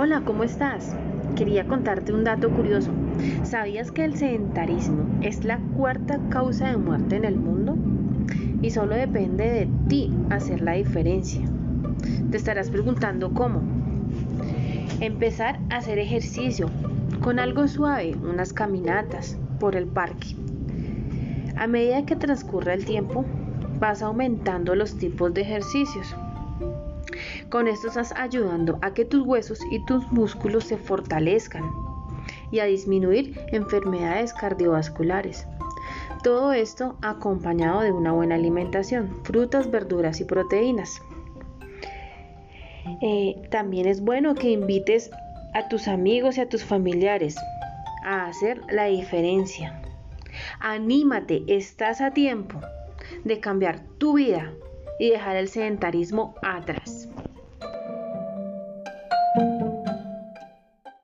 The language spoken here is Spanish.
Hola, ¿cómo estás? Quería contarte un dato curioso. ¿Sabías que el sedentarismo es la cuarta causa de muerte en el mundo? Y solo depende de ti hacer la diferencia. Te estarás preguntando cómo. Empezar a hacer ejercicio con algo suave, unas caminatas por el parque. A medida que transcurre el tiempo, vas aumentando los tipos de ejercicios. Con esto estás ayudando a que tus huesos y tus músculos se fortalezcan y a disminuir enfermedades cardiovasculares. Todo esto acompañado de una buena alimentación, frutas, verduras y proteínas. Eh, también es bueno que invites a tus amigos y a tus familiares a hacer la diferencia. Anímate, estás a tiempo de cambiar tu vida y dejar el sedentarismo atrás.